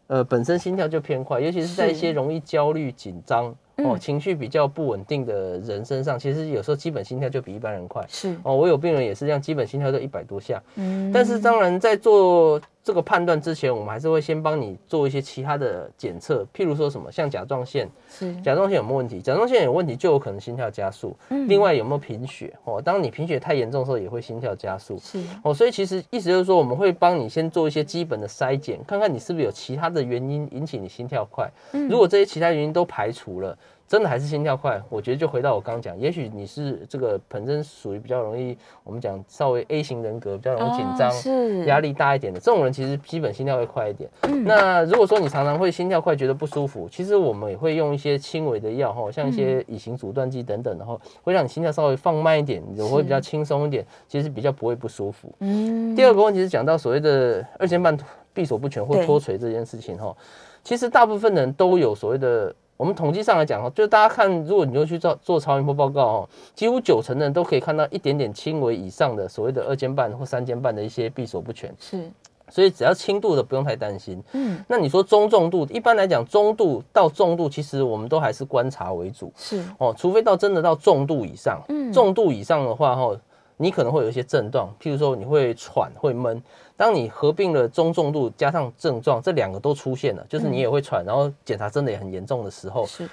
呃，本身心跳就偏快，尤其是在一些容易焦虑、紧张。哦，情绪比较不稳定的人身上，其实有时候基本心跳就比一般人快。是哦，我有病人也是这样，基本心跳都一百多下。嗯，但是当然在做这个判断之前，我们还是会先帮你做一些其他的检测，譬如说什么像甲状腺，是甲状腺有没有问题？甲状腺有问题就有可能心跳加速。嗯，另外有没有贫血？哦，当你贫血太严重的时候，也会心跳加速。是哦，所以其实意思就是说，我们会帮你先做一些基本的筛检，看看你是不是有其他的原因引起你心跳快。嗯，如果这些其他原因都排除了。真的还是心跳快，我觉得就回到我刚刚讲，也许你是这个本身属于比较容易，我们讲稍微 A 型人格，比较容易紧张，是压力大一点的这种人，其实基本心跳会快一点。那如果说你常常会心跳快，觉得不舒服，其实我们也会用一些轻微的药哈，像一些乙型阻断剂等等，然后会让你心跳稍微放慢一点，你会比较轻松一点，其实比较不会不舒服。嗯。第二个问题是讲到所谓的二尖瓣闭锁不全或脱垂这件事情哈，其实大部分人都有所谓的。我们统计上来讲哈，就是大家看，如果你就去做做超音波报告哦，几乎九成的人都可以看到一点点轻微以上的所谓的二尖瓣或三尖瓣的一些闭锁不全。是，所以只要轻度的不用太担心。嗯，那你说中重度，一般来讲中度到重度，其实我们都还是观察为主。是哦，除非到真的到重度以上，嗯，重度以上的话哈，你可能会有一些症状，譬如说你会喘会闷。当你合并了中重度加上症状，这两个都出现了，就是你也会喘，然后检查真的也很严重的时候，是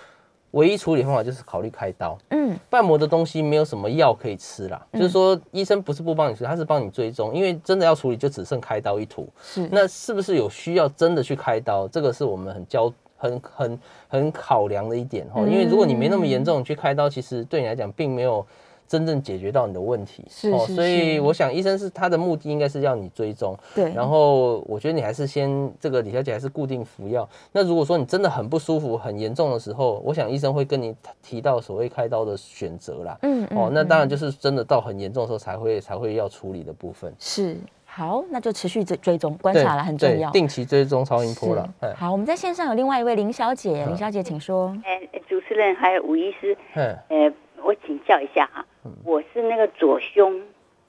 唯一处理方法就是考虑开刀。嗯，瓣膜的东西没有什么药可以吃啦，就是说医生不是不帮你吃，他是帮你追踪，因为真的要处理就只剩开刀一途。是，那是不是有需要真的去开刀？这个是我们很焦、很、很、很考量的一点哈。因为如果你没那么严重，去开刀其实对你来讲并没有。真正解决到你的问题，是哦，所以我想医生是他的目的应该是要你追踪，对。然后我觉得你还是先这个李小姐还是固定服药。那如果说你真的很不舒服、很严重的时候，我想医生会跟你提到所谓开刀的选择啦。嗯哦，那当然就是真的到很严重的时候才会才会要处理的部分。是好，那就持续追追踪观察了，很重要，定期追踪超音波了。好，我们在线上有另外一位林小姐，林小姐请说。哎，主持人还有吴医师，嗯，呃，我请教一下哈。我是那个左胸，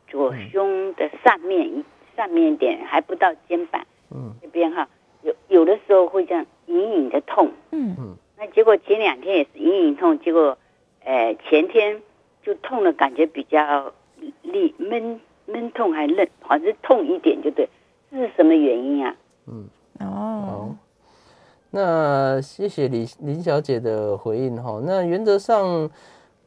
左胸的上面一上面一点还不到肩膀，嗯，这边哈有有的时候会这样隐隐的痛，嗯。嗯，那结果前两天也是隐隐痛，结果，呃前天就痛的感觉比较厉闷闷痛还嫩，好像是痛一点就对，这是什么原因啊？嗯。哦，那谢谢李林小姐的回应哈，那原则上。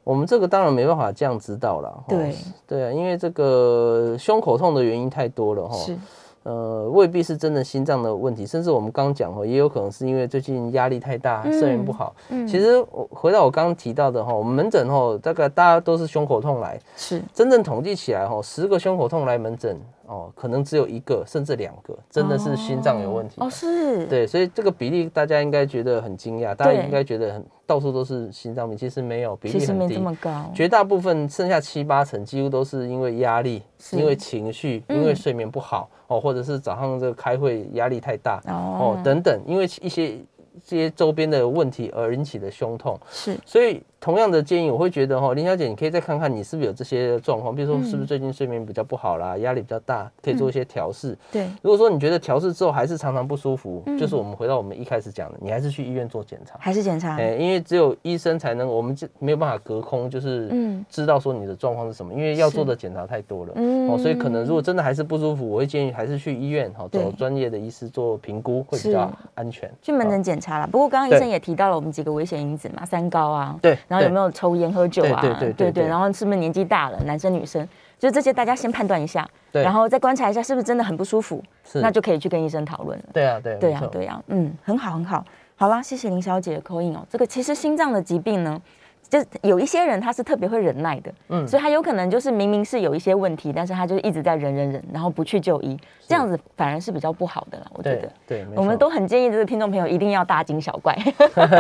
我们这个当然没办法这样知道了，对对啊，因为这个胸口痛的原因太多了哈，是呃未必是真的心脏的问题，甚至我们刚讲哦，也有可能是因为最近压力太大，睡眠不好。嗯，其实我回到我刚刚提到的哈，我们门诊哈，大概大家都是胸口痛来，是真正统计起来哈，十个胸口痛来门诊。哦，可能只有一个，甚至两个，真的是心脏有问题哦。是，对，所以这个比例大家应该觉得很惊讶，大家应该觉得很到处都是心脏病，其实没有，比例很低，这么高。绝大部分剩下七八成，几乎都是因为压力，因为情绪，因为睡眠不好哦，或者是早上这个开会压力太大哦等等，因为一些这些周边的问题而引起的胸痛。是，所以。同样的建议，我会觉得哈，林小姐，你可以再看看你是不是有这些状况，比如说是不是最近睡眠比较不好啦，压力比较大，可以做一些调试。对，如果说你觉得调试之后还是常常不舒服，就是我们回到我们一开始讲的，你还是去医院做检查，还是检查？哎，因为只有医生才能，我们就没有办法隔空，就是嗯，知道说你的状况是什么，因为要做的检查太多了，嗯，哦，所以可能如果真的还是不舒服，我会建议还是去医院，哈，找专业的医师做评估会比较安全。去门诊检查了，不过刚刚医生也提到了我们几个危险因子嘛，三高啊，对，然后有没有抽烟？喝酒啊，对对对对，然后是不是年纪大了，男生女生，就这些大家先判断一下，然后再观察一下是不是真的很不舒服，那就可以去跟医生讨论了。对啊，对，对啊，对啊，嗯，很好很好，好啦，谢谢林小姐的口音哦。这个其实心脏的疾病呢，就是有一些人他是特别会忍耐的，嗯，所以他有可能就是明明是有一些问题，但是他就一直在忍忍忍，然后不去就医，这样子反而是比较不好的了。我觉得，对，我们都很建议这个听众朋友一定要大惊小怪，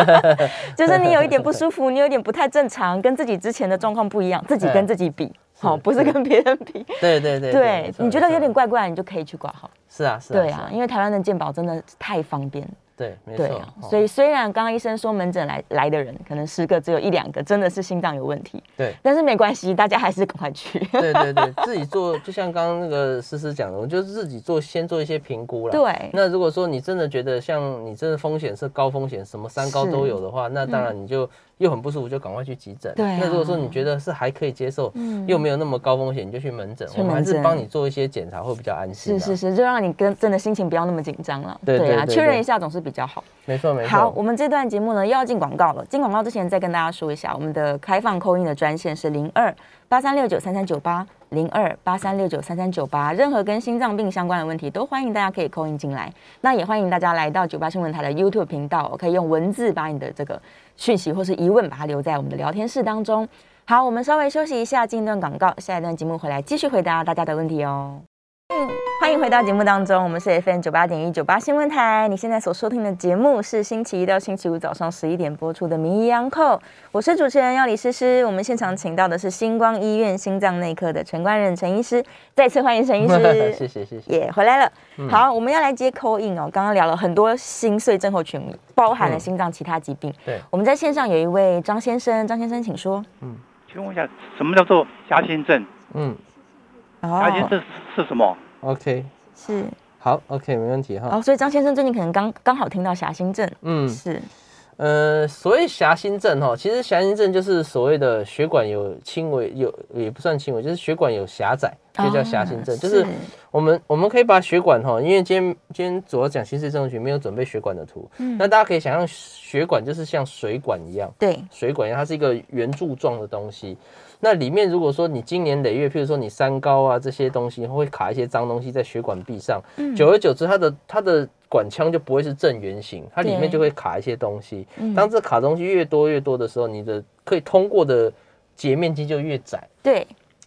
就是你有一点不舒服，你有点不太正常，跟自己之前的状况不一样，自己跟自己比，好，不是跟别人比。对对对，对，你觉得有点怪怪，你就可以去挂号。是啊，是啊，对啊，因为台湾的健保真的太方便。对，没错。所以虽然刚刚医生说门诊来来的人可能十个只有一两个真的是心脏有问题，对，但是没关系，大家还是赶快去。对对对，自己做，就像刚刚那个思思讲的，我就自己做，先做一些评估了。对。那如果说你真的觉得像你真的风险是高风险，什么三高都有的话，那当然你就。又很不舒服，就赶快去急诊。对。那如果说你觉得是还可以接受，嗯，又没有那么高风险，你就去门诊。我们还是帮你做一些检查，会比较安心。是是是，就让你跟真的心情不要那么紧张了。对对啊，确认一下总是比较好。没错没错。好，我们这段节目呢又要进广告了。进广告之前再跟大家说一下，我们的开放扣音的专线是零二八三六九三三九八零二八三六九三三九八，任何跟心脏病相关的问题都欢迎大家可以扣音进来。那也欢迎大家来到九八新闻台的 YouTube 频道，可以用文字把你的这个。讯息或是疑问，把它留在我们的聊天室当中。好，我们稍微休息一下，进一段广告，下一段节目回来继续回答大家的问题哦。嗯，欢迎回到节目当中，我们是 FM 九八点一九八新闻台。你现在所收听的节目是星期一到星期五早上十一点播出的《名医央叩》，我是主持人要李诗诗。我们现场请到的是星光医院心脏内科的陈冠仁陈医师，再次欢迎陈医师。谢谢谢谢，也回来了。好，我们要来接 call in 哦。刚刚聊了很多心碎症候群，包含了心脏其他疾病。对，我们在线上有一位张先生，张先生请说。嗯，请问一下，什么叫做狭心症？嗯，狭心症是什么？OK。是好，OK，没问题哈。哦，所以张先生最近可能刚刚好听到狭心症，嗯，是，呃，所谓狭心症哈，其实狭心症就是所谓的血管有轻微有也不算轻微，就是血管有狭窄，就叫狭心症。就是我们我们可以把血管哈，因为今天今天主要讲心碎症候群，没有准备血管的图，嗯，那大家可以想象血管就是像水管一样，对，水管一样，它是一个圆柱状的东西。那里面如果说你经年累月，譬如说你三高啊这些东西，会卡一些脏东西在血管壁上，久而久之，它的它的管腔就不会是正圆形，它里面就会卡一些东西。当这卡东西越多越多的时候，你的可以通过的截面积就越窄。对，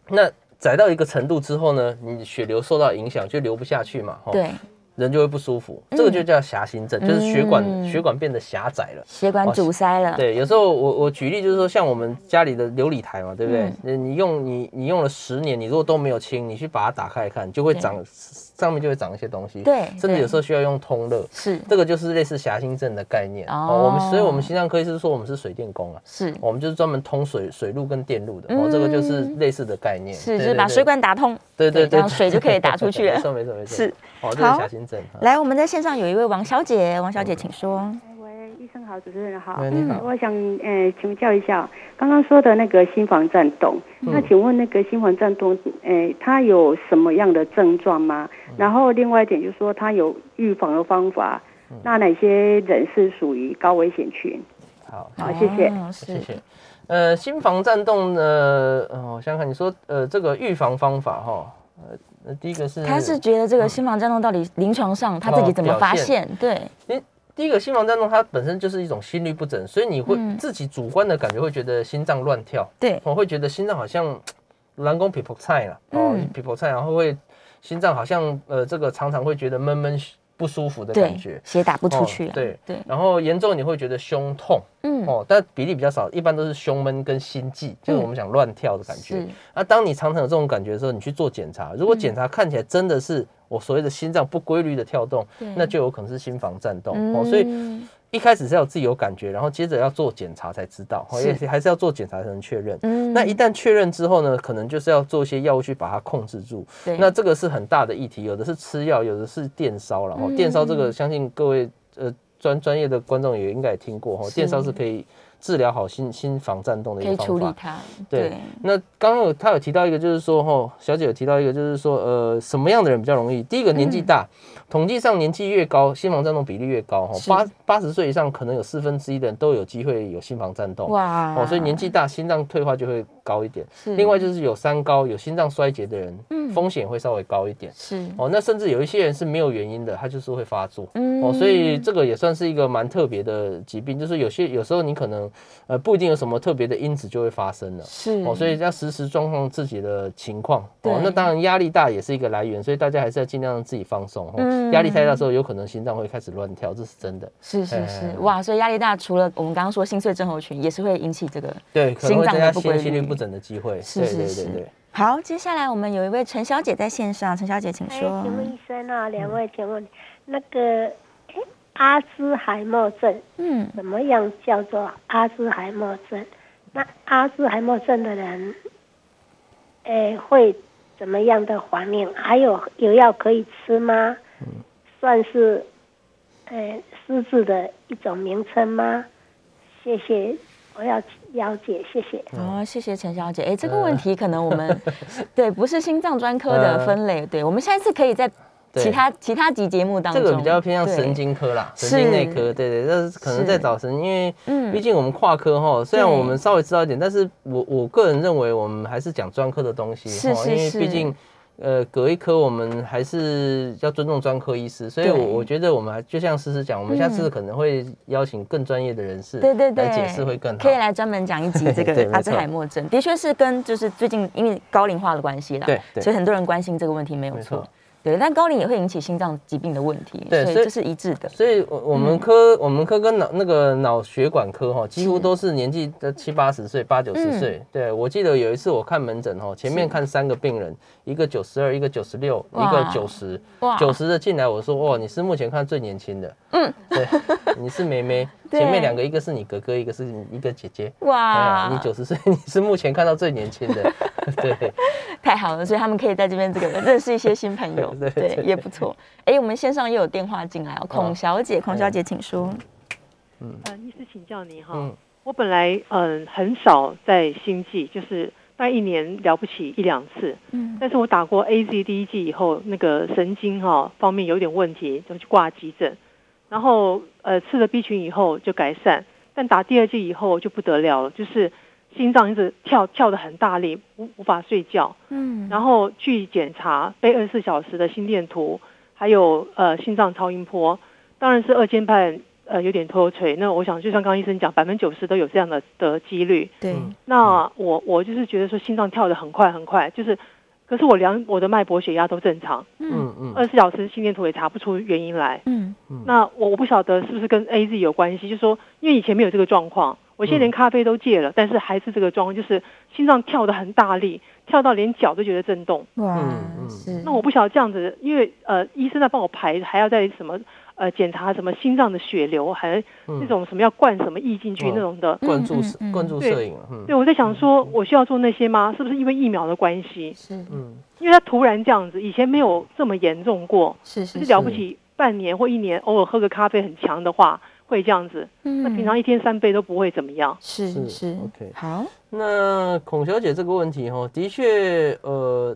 那窄到一个程度之后呢，你血流受到影响就流不下去嘛。对。人就会不舒服，这个就叫狭心症，就是血管血管变得狭窄了，血管阻塞了。对，有时候我我举例就是说，像我们家里的琉璃台嘛，对不对？你用你你用了十年，你如果都没有清，你去把它打开来看，就会长上面就会长一些东西。对，甚至有时候需要用通热。是，这个就是类似狭心症的概念。哦，我们所以我们心脏科医师说我们是水电工啊，是我们就是专门通水水路跟电路的。哦，这个就是类似的概念。是，就是把水管打通。对对对，水就可以打出去了。没错没错没错。是，哦，这是狭心症。来，我们在线上有一位王小姐，王小姐请说。喂，医生好，主持人好。你好。我想呃请教一下，刚刚说的那个心房颤动，那请问那个心房颤动，呃，它有什么样的症状吗？然后另外一点就是说，它有预防的方法，那哪些人是属于高危险群？好，好，谢谢，谢谢。呃，心房颤动呢，呃，我想想，你说呃这个预防方法哈。呃，第一个是，他是觉得这个心房颤动到底临床上他自己怎么发现？对，第第一个心房颤动它本身就是一种心律不整，所以你会自己主观的感觉会觉得心脏乱跳，对，我会觉得心脏好像 蓝宫皮婆菜了，哦，皮婆菜，然后会心脏好像呃这个常常会觉得闷闷。不舒服的感觉，血打不出去。对。对，然后严重你会觉得胸痛，嗯。哦，但比例比较少，一般都是胸闷跟心悸，就是我们讲乱跳的感觉。那当你常常有这种感觉的时候，你去做检查，如果检查看起来真的是我所谓的心脏不规律的跳动，那就有可能是心房颤动哦，所以。一开始是要自己有感觉，然后接着要做检查才知道，也还是要做检查才能确认。嗯，那一旦确认之后呢，可能就是要做一些药物去把它控制住。对，那这个是很大的议题，有的是吃药，有的是电烧，然后电烧这个相信各位呃专专业的观众也应该也听过哈，电烧是可以。治疗好心心房颤动的一个方法，可以处理它。对，那刚刚有他有提到一个，就是说哦，小姐有提到一个，就是说呃，什么样的人比较容易？第一个年纪大，统计上年纪越高，心房颤动比例越高哈。八八十岁以上，可能有四分之一的人都有机会有心房颤动。哇，哦，所以年纪大，心脏退化就会高一点。另外就是有三高、有心脏衰竭的人，嗯，风险会稍微高一点。是。哦，那甚至有一些人是没有原因的，他就是会发作。嗯。哦，所以这个也算是一个蛮特别的疾病，就是有些有时候你可能。呃，不一定有什么特别的因子就会发生了。是哦，所以要实时状况自己的情况。哦，那当然压力大也是一个来源，所以大家还是要尽量让自己放松。嗯，压力太大的时候，有可能心脏会开始乱跳，这是真的。是是是，哇，所以压力大，除了我们刚刚说心碎症候群，也是会引起这个对心脏的不规律、心律不整的机会。是是是。好，接下来我们有一位陈小姐在线上，陈小姐请说。请问医生啊，两位请问那个。阿兹海默症，嗯，怎么样叫做阿兹海默症？那阿兹海默症的人，哎，会怎么样的反应？还有有药可以吃吗？嗯，算是，诶，失智的一种名称吗？谢谢，我要了解，谢谢。哦，谢谢陈小姐。哎，这个问题可能我们 对不是心脏专科的分类，对我们下一次可以在。其他其他集节目当中，这个比较偏向神经科啦，神经内科，对对，这是可能在找神，因为毕竟我们跨科哈，虽然我们稍微知道一点，但是我我个人认为我们还是讲专科的东西，是是。因为毕竟呃隔一科我们还是要尊重专科医师，所以我我觉得我们还就像思思讲，我们下次可能会邀请更专业的人士，对对对，来解释会更好，可以来专门讲一集这个 阿兹海默症，的确是跟就是最近因为高龄化的关系啦，对，所以很多人关心这个问题没有错。对，但高龄也会引起心脏疾病的问题，对，所以这是一致的。所以，我我们科我们科跟脑那个脑血管科哈，几乎都是年纪的七八十岁、八九十岁。对我记得有一次我看门诊哈，前面看三个病人，一个九十二，一个九十六，一个九十，九十的进来，我说哇，你是目前看最年轻的，嗯，对，你是妹妹。前面两个，一个是你哥哥，一个是你一个姐姐。哇，你九十岁，你是目前看到最年轻的，对，太好了，所以他们可以在这边这个认识一些新朋友，对，也不错。哎，我们线上又有电话进来哦，孔小姐，孔小姐，请说。嗯，呃，医师请教你哈，我本来嗯很少在心悸，就是大概一年了不起一两次，嗯，但是我打过 A Z 第一剂以后，那个神经哈方面有点问题，就去挂急诊。然后，呃，吃了 B 群以后就改善，但打第二剂以后就不得了了，就是心脏一直跳跳的很大力，无无法睡觉。嗯。然后去检查，背二十四小时的心电图，还有呃心脏超音波，当然是二尖瓣呃有点脱垂。那我想就像刚刚医生讲，百分之九十都有这样的的几率。对。那我我就是觉得说心脏跳的很快很快，就是。可是我量我的脉搏、血压都正常，嗯。嗯，二十四小时心电图也查不出原因来，嗯。嗯，那我我不晓得是不是跟 A Z 有关系，就是说因为以前没有这个状况，我现在连咖啡都戒了，但是还是这个状况，就是心脏跳的很大力，跳到连脚都觉得震动，哇，是，那我不晓得这样子，因为呃医生在帮我排，还要在什么？呃，检查什么心脏的血流，还那种什么要灌什么液进去那种的灌注灌注摄影。对，我在想说，我需要做那些吗？是不是因为疫苗的关系？是，嗯，因为他突然这样子，以前没有这么严重过。是是了不起，半年或一年偶尔喝个咖啡很强的话，会这样子。嗯，那平常一天三杯都不会怎么样。是是，OK，好。那孔小姐这个问题哈，的确，呃，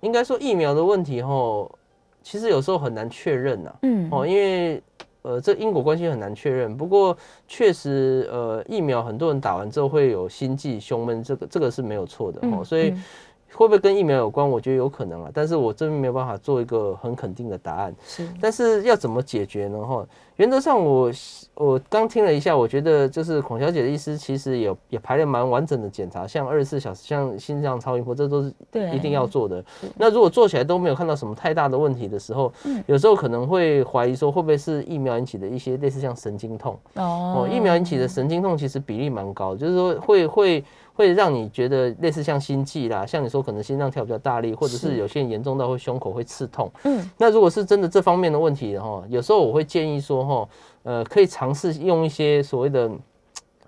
应该说疫苗的问题哈。其实有时候很难确认呐，嗯，哦，因为呃，这因果关系很难确认。不过确实，呃，疫苗很多人打完之后会有心悸、胸闷，这个这个是没有错的哦。所以会不会跟疫苗有关？我觉得有可能啊，但是我真没有办法做一个很肯定的答案。是，但是要怎么解决呢？哈？原则上，我我刚听了一下，我觉得就是孔小姐的意思，其实也也排了蛮完整的检查，像二十四小时，像心脏超音波，这都是一定要做的。那如果做起来都没有看到什么太大的问题的时候，嗯有时候可能会怀疑说，会不会是疫苗引起的一些类似像神经痛哦？疫苗引起的神经痛其实比例蛮高，就是说会会。会让你觉得类似像心悸啦，像你说可能心脏跳比较大力，或者是有些人严重到会胸口会刺痛。嗯，那如果是真的这方面的问题哈，有时候我会建议说哈，呃，可以尝试用一些所谓的。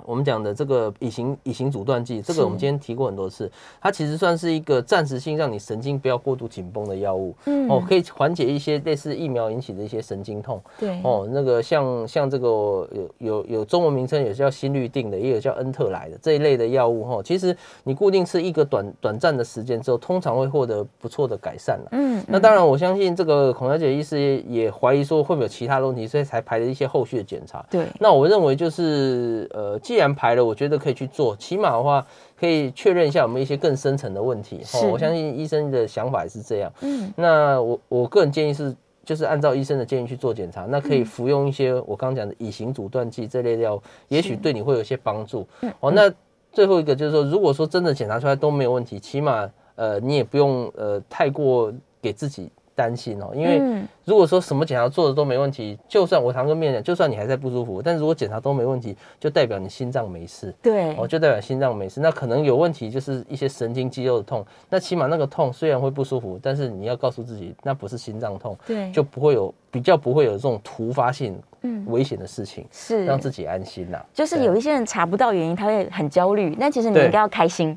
我们讲的这个乙型乙型阻断剂，这个我们今天提过很多次，它其实算是一个暂时性让你神经不要过度紧绷的药物，嗯，哦，可以缓解一些类似疫苗引起的一些神经痛，对，哦，那个像像这个有有有中文名称，也叫心率定的，也有叫恩特来的这一类的药物，哈，其实你固定吃一个短短暂的时间之后，通常会获得不错的改善了，嗯，那当然我相信这个孔小姐医师也怀疑说会不会有其他问题，所以才排了一些后续的检查，对，那我认为就是呃。既然排了，我觉得可以去做，起码的话可以确认一下有没有一些更深层的问题。哦，我相信医生的想法也是这样。嗯，那我我个人建议是就是按照医生的建议去做检查，那可以服用一些我刚讲的乙型阻断剂这类药，也许对你会有一些帮助。哦，那最后一个就是说，如果说真的检查出来都没有问题，起码呃你也不用呃太过给自己。担心哦，因为如果说什么检查做的都没问题，就算我堂哥面讲，就算你还在不舒服，但是如果检查都没问题，就代表你心脏没事。对，哦，就代表心脏没事。那可能有问题就是一些神经肌肉的痛，那起码那个痛虽然会不舒服，但是你要告诉自己那不是心脏痛，对，就不会有比较不会有这种突发性嗯危险的事情，是让自己安心呐。就是有一些人查不到原因，他会很焦虑，那其实你应该要开心。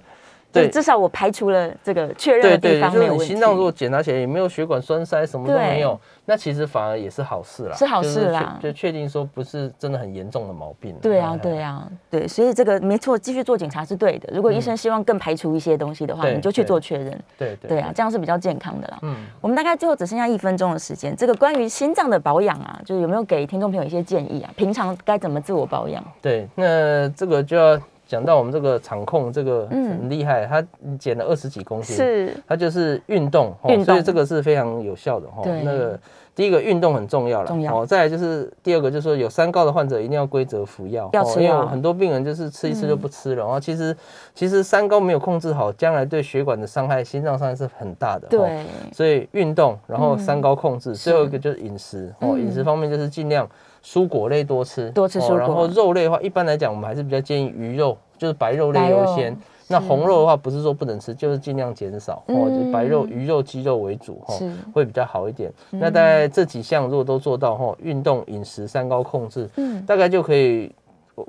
对，至少我排除了这个确认的地方没有问题。心脏如果检查起来也没有血管栓塞，什么都没有，那其实反而也是好事啦，是好事啦，就确定说不是真的很严重的毛病。对啊，对啊，对，所以这个没错，继续做检查是对的。如果医生希望更排除一些东西的话，你就去做确认。对对啊，这样是比较健康的啦。嗯，我们大概最后只剩下一分钟的时间，这个关于心脏的保养啊，就是有没有给听众朋友一些建议啊？平常该怎么自我保养？对，那这个就要。讲到我们这个场控，这个很厉害，他减了二十几公斤，是，他就是运动，所以这个是非常有效的哈。那个第一个运动很重要了，重要。哦，再来就是第二个，就是说有三高的患者一定要规则服药，要吃药。很多病人就是吃一次就不吃了，然后其实其实三高没有控制好，将来对血管的伤害、心脏伤害是很大的。对，所以运动，然后三高控制，最后一个就是饮食哦，饮食方面就是尽量。蔬果类多吃，多吃蔬果。然后肉类的话，一般来讲，我们还是比较建议鱼肉，就是白肉类优先。那红肉的话，不是说不能吃，就是尽量减少，哦，就白肉、鱼肉、鸡肉为主，哈，会比较好一点。那大概这几项如果都做到，哈，运动、饮食、三高控制，嗯，大概就可以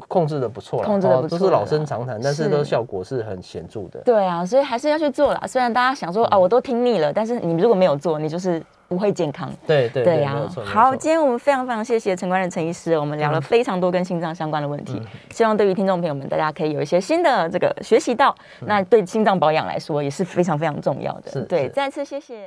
控制的不错了。控制的不错，都是老生常谈，但是都效果是很显著的。对啊，所以还是要去做啦。虽然大家想说啊，我都听腻了，但是你如果没有做，你就是。不会健康，对对对呀。好，今天我们非常非常谢谢陈官仁陈医师，我们聊了非常多跟心脏相关的问题，希望对于听众朋友们，大家可以有一些新的这个学习到，那对心脏保养来说也是非常非常重要的。对，再次谢谢。